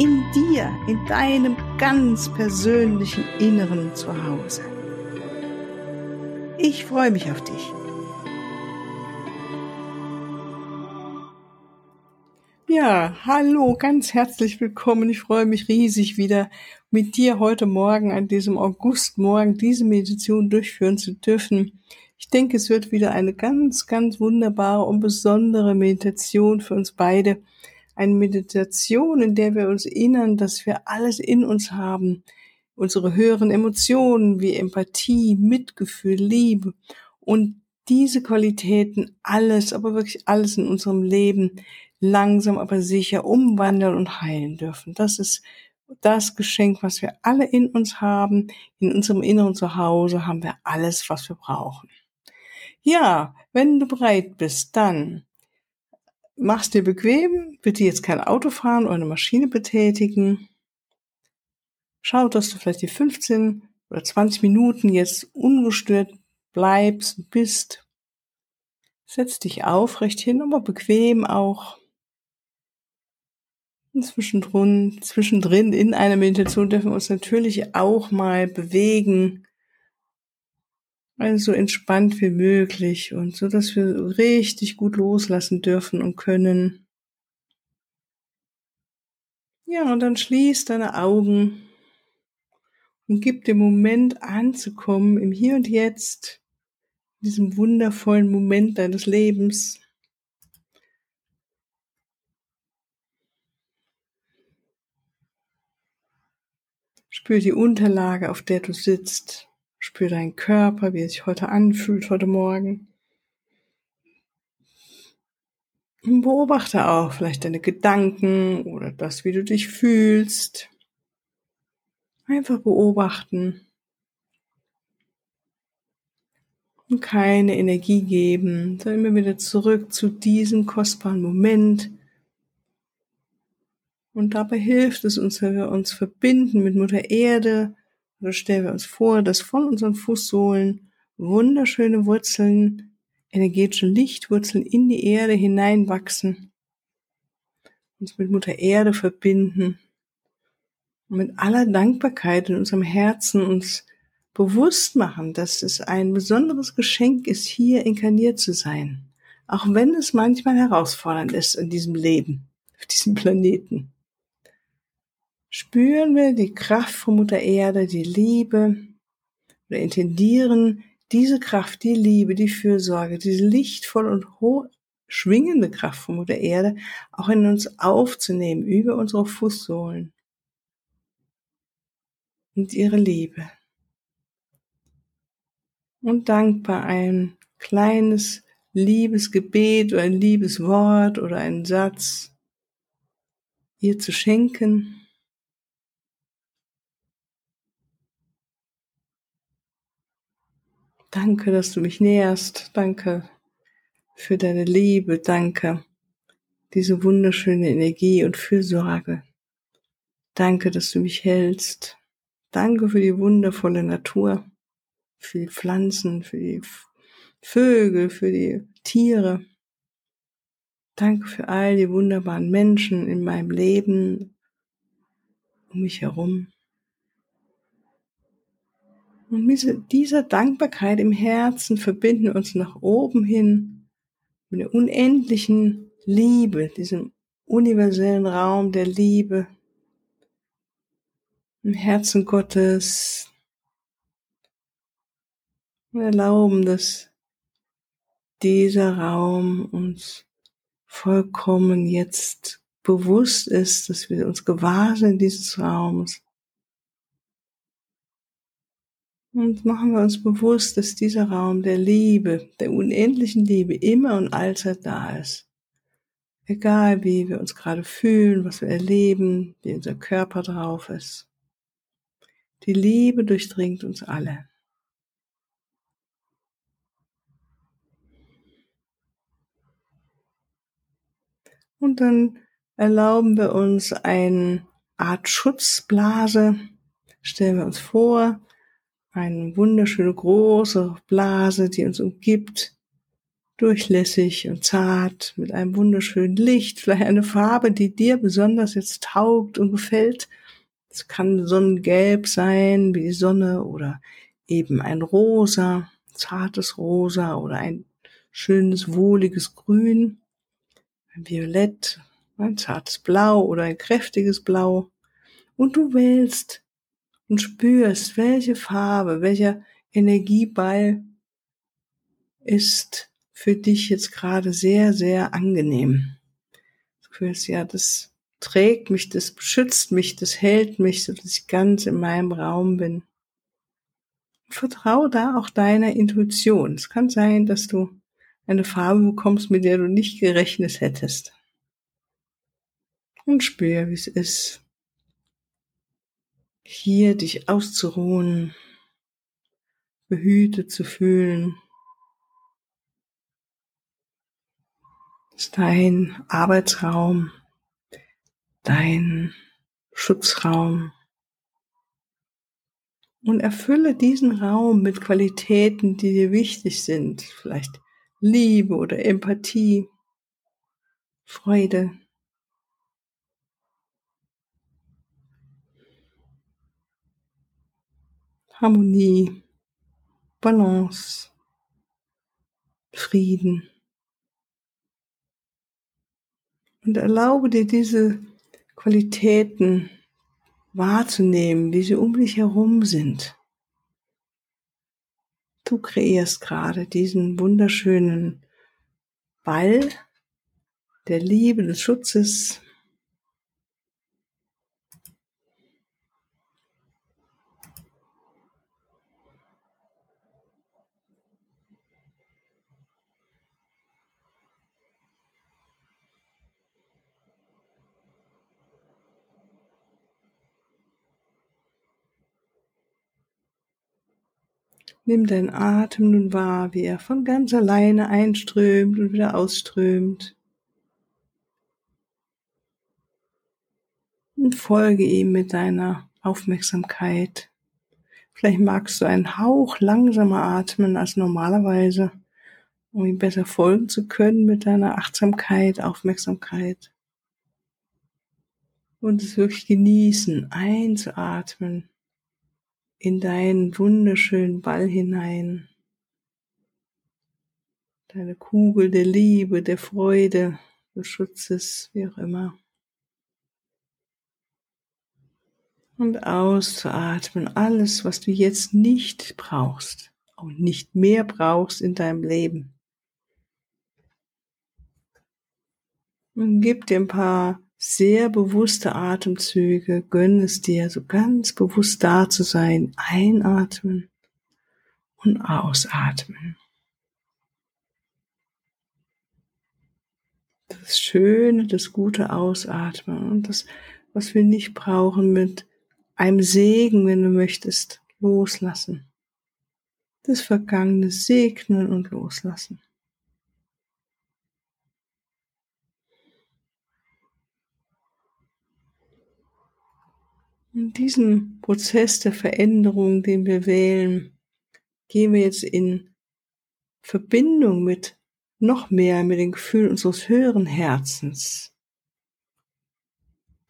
in dir, in deinem ganz persönlichen Inneren zu Hause. Ich freue mich auf dich. Ja, hallo, ganz herzlich willkommen. Ich freue mich riesig wieder mit dir heute Morgen an diesem Augustmorgen diese Meditation durchführen zu dürfen. Ich denke, es wird wieder eine ganz, ganz wunderbare und besondere Meditation für uns beide. Eine Meditation, in der wir uns erinnern, dass wir alles in uns haben. Unsere höheren Emotionen wie Empathie, Mitgefühl, Liebe und diese Qualitäten alles, aber wirklich alles in unserem Leben langsam aber sicher umwandeln und heilen dürfen. Das ist das Geschenk, was wir alle in uns haben. In unserem inneren Zuhause haben wir alles, was wir brauchen. Ja, wenn du bereit bist, dann mach's dir bequem, bitte jetzt kein Auto fahren oder eine Maschine betätigen. Schau, dass du vielleicht die 15 oder 20 Minuten jetzt ungestört bleibst, bist. Setz dich aufrecht hin, aber bequem auch. Und zwischendrin, zwischendrin in einer Meditation dürfen wir uns natürlich auch mal bewegen, also so entspannt wie möglich und so, dass wir richtig gut loslassen dürfen und können. Ja, und dann schließ deine Augen und gib dem Moment anzukommen im Hier und Jetzt, in diesem wundervollen Moment deines Lebens. Spür die Unterlage, auf der du sitzt. Spür deinen Körper, wie er sich heute anfühlt, heute Morgen. Und beobachte auch vielleicht deine Gedanken oder das, wie du dich fühlst. Einfach beobachten. Und keine Energie geben, sondern immer wieder zurück zu diesem kostbaren Moment. Und dabei hilft es uns, wenn wir uns verbinden mit Mutter Erde, oder stellen wir uns vor, dass von unseren Fußsohlen wunderschöne Wurzeln, energetische Lichtwurzeln in die Erde hineinwachsen, uns mit Mutter Erde verbinden. Und mit aller Dankbarkeit in unserem Herzen uns bewusst machen, dass es ein besonderes Geschenk ist, hier inkarniert zu sein, auch wenn es manchmal herausfordernd ist in diesem Leben, auf diesem Planeten spüren wir die Kraft von Mutter Erde, die Liebe oder intendieren diese Kraft, die Liebe, die Fürsorge, diese lichtvoll und hoch schwingende Kraft von Mutter Erde auch in uns aufzunehmen über unsere Fußsohlen und ihre Liebe. Und dankbar ein kleines Liebesgebet oder ein Liebeswort oder einen Satz ihr zu schenken. Danke, dass du mich näherst. Danke für deine Liebe. Danke. Diese wunderschöne Energie und Fürsorge. Danke, dass du mich hältst. Danke für die wundervolle Natur, für die Pflanzen, für die Vögel, für die Tiere. Danke für all die wunderbaren Menschen in meinem Leben um mich herum. Und mit dieser Dankbarkeit im Herzen verbinden wir uns nach oben hin mit der unendlichen Liebe, diesem universellen Raum der Liebe im Herzen Gottes. Wir erlauben, dass dieser Raum uns vollkommen jetzt bewusst ist, dass wir uns gewahr sind dieses Raums Und machen wir uns bewusst, dass dieser Raum der Liebe, der unendlichen Liebe immer und allzeit da ist. Egal wie wir uns gerade fühlen, was wir erleben, wie unser Körper drauf ist. Die Liebe durchdringt uns alle. Und dann erlauben wir uns eine Art Schutzblase. Stellen wir uns vor, eine wunderschöne große Blase, die uns umgibt, durchlässig und zart, mit einem wunderschönen Licht, vielleicht eine Farbe, die dir besonders jetzt taugt und gefällt. Es kann Sonnengelb sein, wie die Sonne, oder eben ein rosa, zartes Rosa oder ein schönes, wohliges Grün, ein Violett, ein zartes Blau oder ein kräftiges Blau. Und du wählst und spürst, welche Farbe, welcher Energieball ist für dich jetzt gerade sehr, sehr angenehm. Du fühlst ja, das trägt mich, das beschützt mich, das hält mich, so dass ich ganz in meinem Raum bin. Vertraue da auch deiner Intuition. Es kann sein, dass du eine Farbe bekommst, mit der du nicht gerechnet hättest. Und spür, wie es ist, hier dich auszuruhen, behütet zu fühlen. ist dein Arbeitsraum, dein Schutzraum. Und erfülle diesen Raum mit Qualitäten, die dir wichtig sind. Vielleicht Liebe oder Empathie, Freude. Harmonie, Balance, Frieden. Und erlaube dir diese Qualitäten wahrzunehmen, wie sie um dich herum sind. Du kreierst gerade diesen wunderschönen Ball der Liebe, des Schutzes. Nimm deinen Atem nun wahr, wie er von ganz alleine einströmt und wieder ausströmt. Und folge ihm mit deiner Aufmerksamkeit. Vielleicht magst du einen Hauch langsamer atmen als normalerweise, um ihm besser folgen zu können mit deiner Achtsamkeit, Aufmerksamkeit. Und es wirklich genießen, einzuatmen in deinen wunderschönen Ball hinein. Deine Kugel der Liebe, der Freude, des Schutzes, wie auch immer. Und auszuatmen, alles, was du jetzt nicht brauchst und nicht mehr brauchst in deinem Leben. Und gib dir ein paar sehr bewusste Atemzüge, gönn es dir, so ganz bewusst da zu sein, einatmen und ausatmen. Das Schöne, das gute Ausatmen und das, was wir nicht brauchen, mit einem Segen, wenn du möchtest, loslassen. Das Vergangene segnen und loslassen. In diesem Prozess der Veränderung, den wir wählen, gehen wir jetzt in Verbindung mit noch mehr mit den Gefühlen unseres höheren Herzens.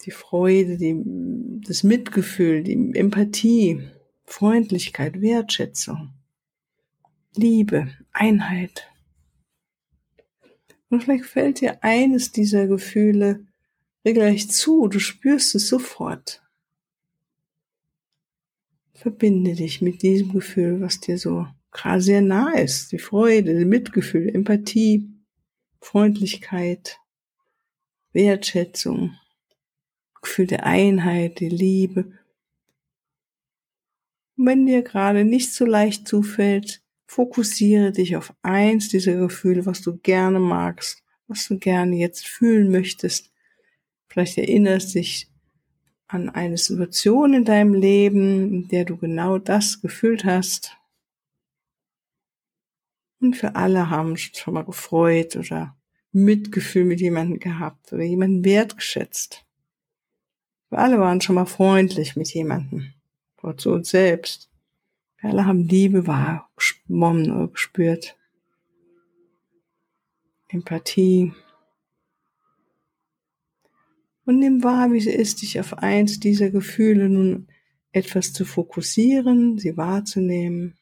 Die Freude, die, das Mitgefühl, die Empathie, Freundlichkeit, Wertschätzung, Liebe, Einheit. Und vielleicht fällt dir eines dieser Gefühle regelrecht zu, du spürst es sofort. Verbinde dich mit diesem Gefühl, was dir so gerade sehr nah ist. Die Freude, Mitgefühl, Empathie, Freundlichkeit, Wertschätzung, Gefühl der Einheit, die Liebe. Und wenn dir gerade nicht so leicht zufällt, fokussiere dich auf eins dieser Gefühle, was du gerne magst, was du gerne jetzt fühlen möchtest. Vielleicht erinnerst dich an eine Situation in deinem Leben, in der du genau das gefühlt hast. Und für alle haben schon mal gefreut oder Mitgefühl mit jemandem gehabt oder jemanden wertgeschätzt. Wir alle waren schon mal freundlich mit jemandem, oder zu uns selbst. Wir alle haben Liebe wahrgenommen oder gespürt. Empathie. Und nimm wahr, wie es ist, dich auf eins dieser Gefühle nun etwas zu fokussieren, sie wahrzunehmen.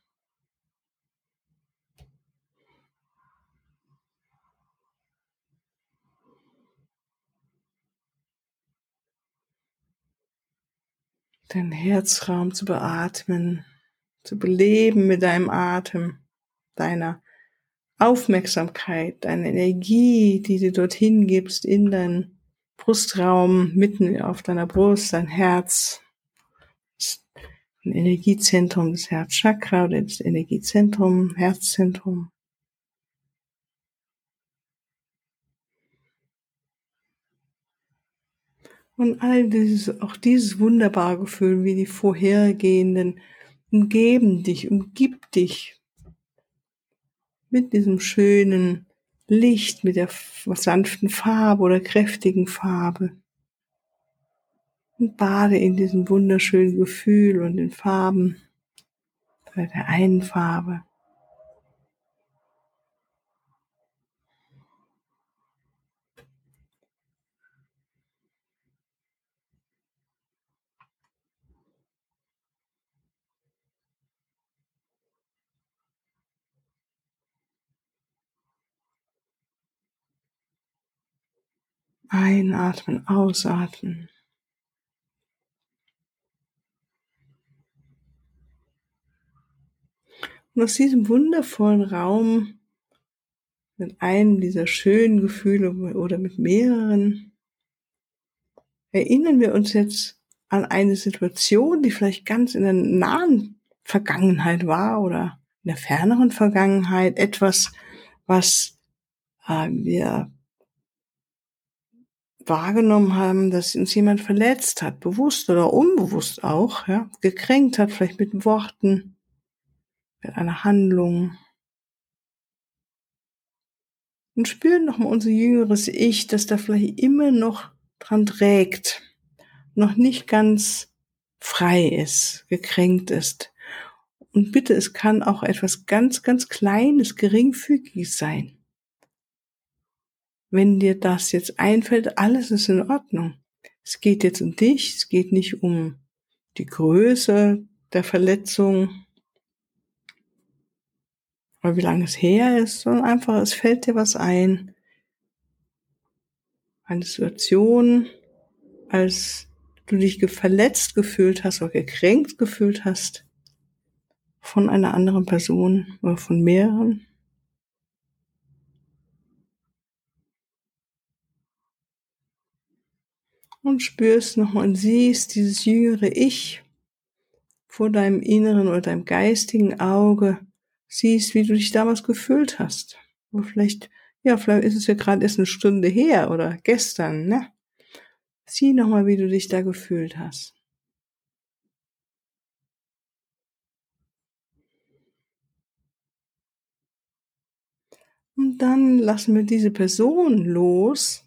Deinen Herzraum zu beatmen, zu beleben mit deinem Atem, deiner Aufmerksamkeit, deine Energie, die du dorthin gibst in deinen Brustraum, mitten auf deiner Brust, dein Herz, ein Energiezentrum das Herzchakra oder das Energiezentrum, Herzzentrum. Und all dieses, auch dieses wunderbare Gefühl wie die vorhergehenden, umgeben dich, umgibt dich mit diesem schönen Licht mit der sanften Farbe oder kräftigen Farbe. Und bade in diesem wunderschönen Gefühl und den Farben bei der einen Farbe. Einatmen, ausatmen. Und aus diesem wundervollen Raum mit einem dieser schönen Gefühle oder mit mehreren erinnern wir uns jetzt an eine Situation, die vielleicht ganz in der nahen Vergangenheit war oder in der ferneren Vergangenheit, etwas, was äh, wir wahrgenommen haben, dass uns jemand verletzt hat, bewusst oder unbewusst auch, ja, gekränkt hat, vielleicht mit Worten, mit einer Handlung. Und spüren nochmal unser jüngeres Ich, dass da vielleicht immer noch dran trägt, noch nicht ganz frei ist, gekränkt ist. Und bitte, es kann auch etwas ganz, ganz Kleines, Geringfügiges sein. Wenn dir das jetzt einfällt, alles ist in Ordnung. Es geht jetzt um dich, es geht nicht um die Größe der Verletzung oder wie lange es her ist, sondern einfach, es fällt dir was ein. Eine Situation, als du dich verletzt gefühlt hast oder gekränkt gefühlt hast von einer anderen Person oder von mehreren. Und spürst nochmal und siehst dieses jüngere Ich vor deinem inneren oder deinem geistigen Auge, siehst, wie du dich damals gefühlt hast. Oder vielleicht, ja, vielleicht ist es ja gerade erst eine Stunde her oder gestern, ne? Sieh nochmal, wie du dich da gefühlt hast. Und dann lassen wir diese Person los,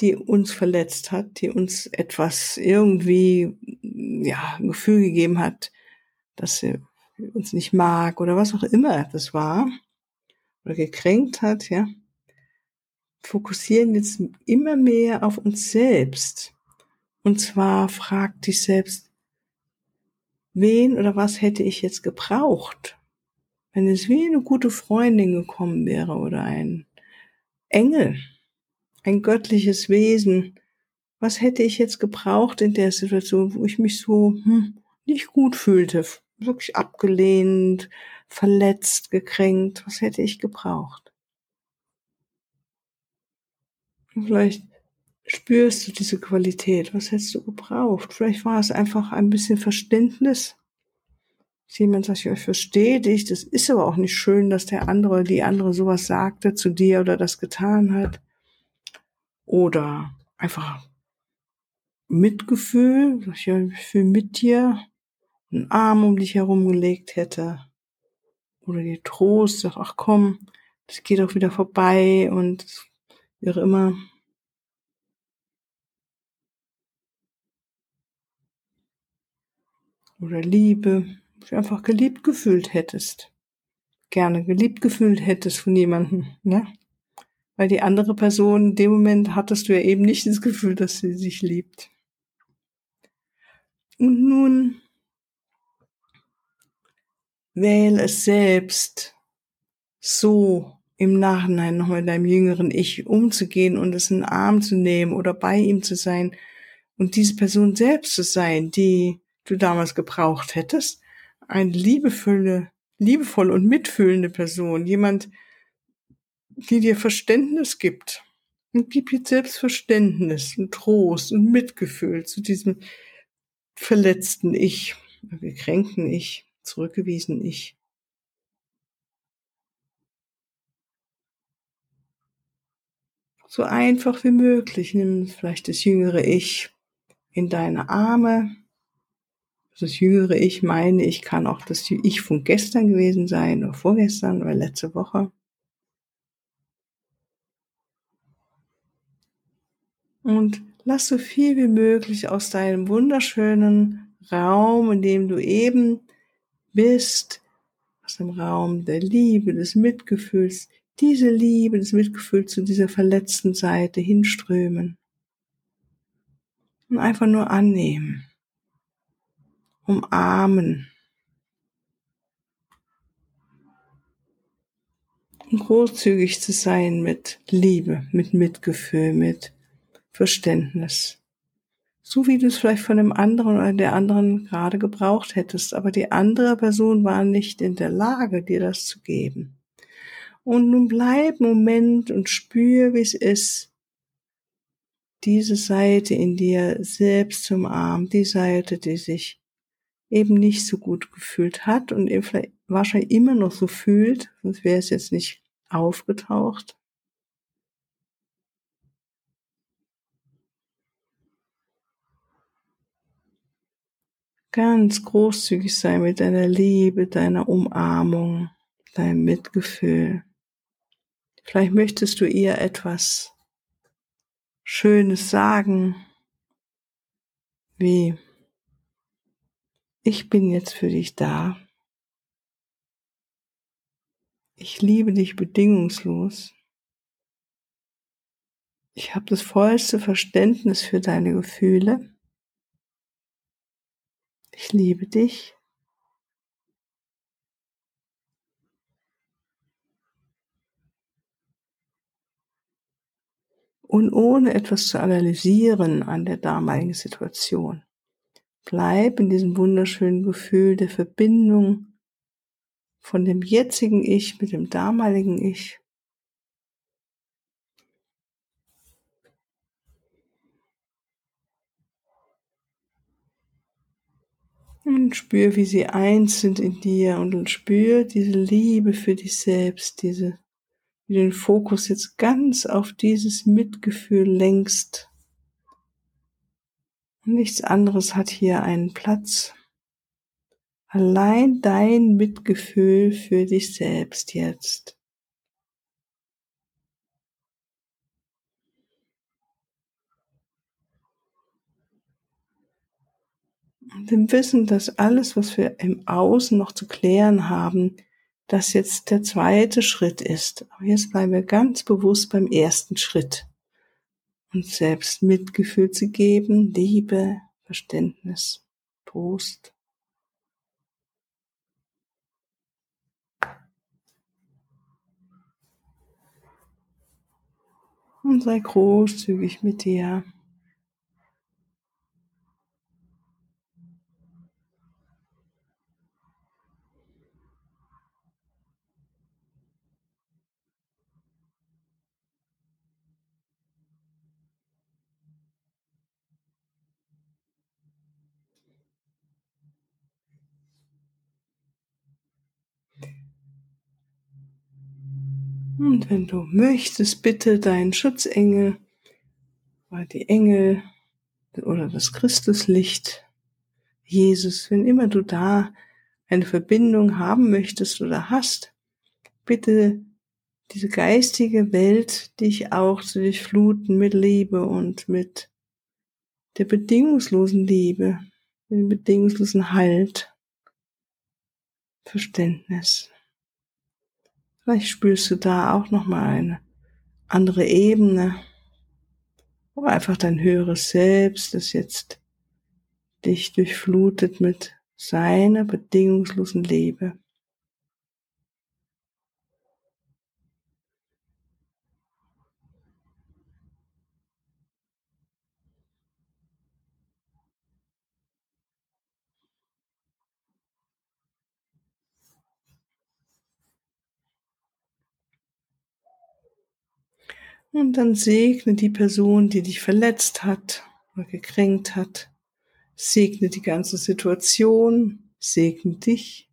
die uns verletzt hat, die uns etwas irgendwie, ja, ein Gefühl gegeben hat, dass sie uns nicht mag oder was auch immer das war oder gekränkt hat, ja, fokussieren jetzt immer mehr auf uns selbst. Und zwar frag dich selbst, wen oder was hätte ich jetzt gebraucht, wenn es wie eine gute Freundin gekommen wäre oder ein Engel, ein göttliches Wesen. Was hätte ich jetzt gebraucht in der Situation, wo ich mich so hm, nicht gut fühlte, wirklich abgelehnt, verletzt, gekränkt? Was hätte ich gebraucht? Vielleicht spürst du diese Qualität. Was hättest du gebraucht? Vielleicht war es einfach ein bisschen Verständnis. Jemand sagt, ja, ich verstehe dich. Das ist aber auch nicht schön, dass der andere die andere sowas sagte zu dir oder das getan hat oder einfach Mitgefühl, dass ich ein Gefühl mit dir einen Arm um dich herumgelegt hätte. Oder dir Trost, sag, ach komm, das geht auch wieder vorbei und auch immer. Oder Liebe, du einfach geliebt gefühlt hättest. Gerne geliebt gefühlt hättest von jemandem, ne? Weil die andere Person, in dem Moment hattest du ja eben nicht das Gefühl, dass sie sich liebt. Und nun wähle es selbst, so im Nachhinein noch mit deinem jüngeren Ich umzugehen und es in den Arm zu nehmen oder bei ihm zu sein und diese Person selbst zu sein, die du damals gebraucht hättest. Eine liebevolle, liebevolle und mitfühlende Person, jemand, die dir Verständnis gibt. Und gib jetzt Selbstverständnis und Trost und Mitgefühl zu diesem verletzten Ich, gekränkten Ich, zurückgewiesenen Ich. So einfach wie möglich nimm vielleicht das jüngere Ich in deine Arme. Das jüngere Ich meine, ich kann auch das Ich von gestern gewesen sein oder vorgestern oder letzte Woche. Und lass so viel wie möglich aus deinem wunderschönen Raum, in dem du eben bist, aus dem Raum der Liebe, des Mitgefühls, diese Liebe, das Mitgefühl zu dieser verletzten Seite hinströmen. Und einfach nur annehmen. Umarmen. Und großzügig zu sein mit Liebe, mit Mitgefühl, mit Verständnis. So wie du es vielleicht von dem anderen oder der anderen gerade gebraucht hättest, aber die andere Person war nicht in der Lage, dir das zu geben. Und nun bleib Moment und spür, wie es ist, diese Seite in dir selbst zum Arm, die Seite, die sich eben nicht so gut gefühlt hat und eben vielleicht wahrscheinlich immer noch so fühlt, sonst wäre es jetzt nicht aufgetaucht. Ganz großzügig sein mit deiner Liebe, deiner Umarmung, deinem Mitgefühl. Vielleicht möchtest du ihr etwas Schönes sagen, wie ich bin jetzt für dich da. Ich liebe dich bedingungslos. Ich habe das vollste Verständnis für deine Gefühle. Ich liebe dich. Und ohne etwas zu analysieren an der damaligen Situation. Bleib in diesem wunderschönen Gefühl der Verbindung von dem jetzigen Ich mit dem damaligen Ich. Und spür, wie sie eins sind in dir und spür diese Liebe für dich selbst, diese, wie den Fokus jetzt ganz auf dieses Mitgefühl. Und nichts anderes hat hier einen Platz. Allein dein Mitgefühl für dich selbst jetzt. Und im Wissen, dass alles, was wir im Außen noch zu klären haben, das jetzt der zweite Schritt ist. Aber jetzt bleiben wir ganz bewusst beim ersten Schritt. Uns selbst Mitgefühl zu geben, Liebe, Verständnis, Trost. Und sei großzügig mit dir. Und wenn du möchtest, bitte deinen Schutzengel oder die Engel oder das Christuslicht, Jesus, wenn immer du da eine Verbindung haben möchtest oder hast, bitte diese geistige Welt dich auch zu durchfluten mit Liebe und mit der bedingungslosen Liebe, mit dem bedingungslosen Halt, Verständnis. Vielleicht spürst du da auch nochmal eine andere Ebene, wo einfach dein höheres Selbst, das jetzt dich durchflutet mit seiner bedingungslosen Liebe. Und dann segne die Person, die dich verletzt hat oder gekränkt hat. Segne die ganze Situation. Segne dich.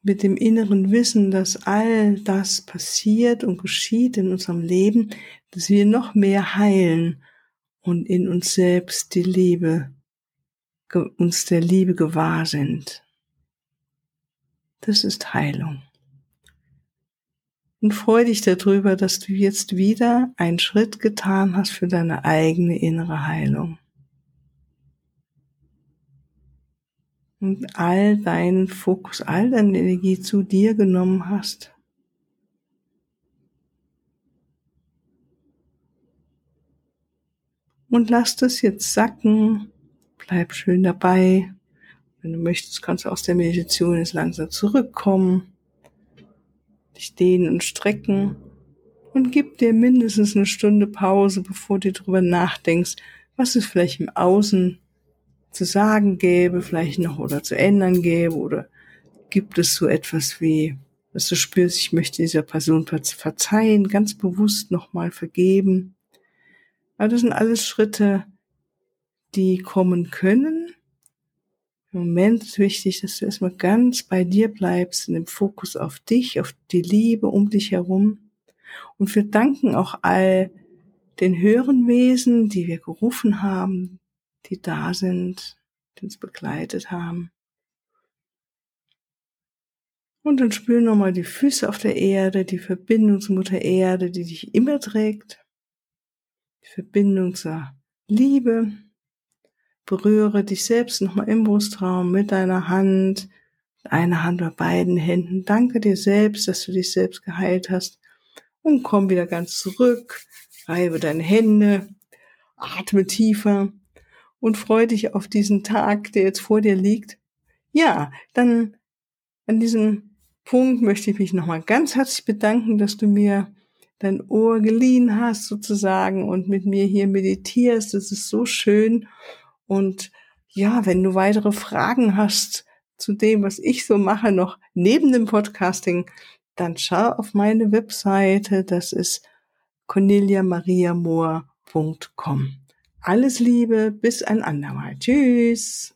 Mit dem inneren Wissen, dass all das passiert und geschieht in unserem Leben, dass wir noch mehr heilen und in uns selbst die Liebe, uns der Liebe gewahr sind. Das ist Heilung und freu dich darüber, dass du jetzt wieder einen Schritt getan hast für deine eigene innere Heilung. Und all deinen Fokus, all deine Energie zu dir genommen hast. Und lass das jetzt sacken. Bleib schön dabei. Wenn du möchtest, kannst du aus der Meditation jetzt langsam zurückkommen dich dehnen und strecken und gib dir mindestens eine Stunde Pause, bevor du darüber nachdenkst, was es vielleicht im Außen zu sagen gäbe, vielleicht noch oder zu ändern gäbe oder gibt es so etwas wie, dass du spürst, ich möchte dieser Person verzeihen, ganz bewusst nochmal vergeben. Aber das sind alles Schritte, die kommen können im Moment ist wichtig, dass du erstmal ganz bei dir bleibst, in dem Fokus auf dich, auf die Liebe um dich herum. Und wir danken auch all den höheren Wesen, die wir gerufen haben, die da sind, die uns begleitet haben. Und dann spüren nochmal die Füße auf der Erde, die Verbindung zur Mutter Erde, die dich immer trägt. Die Verbindung zur Liebe, Berühre dich selbst nochmal im Brustraum mit deiner Hand, einer Hand bei beiden Händen. Danke dir selbst, dass du dich selbst geheilt hast. Und komm wieder ganz zurück. Reibe deine Hände. Atme tiefer. Und freu dich auf diesen Tag, der jetzt vor dir liegt. Ja, dann an diesem Punkt möchte ich mich nochmal ganz herzlich bedanken, dass du mir dein Ohr geliehen hast sozusagen und mit mir hier meditierst. Das ist so schön. Und ja, wenn du weitere Fragen hast zu dem, was ich so mache, noch neben dem Podcasting, dann schau auf meine Webseite. Das ist corneliamariamoor.com. Alles Liebe, bis ein andermal. Tschüss.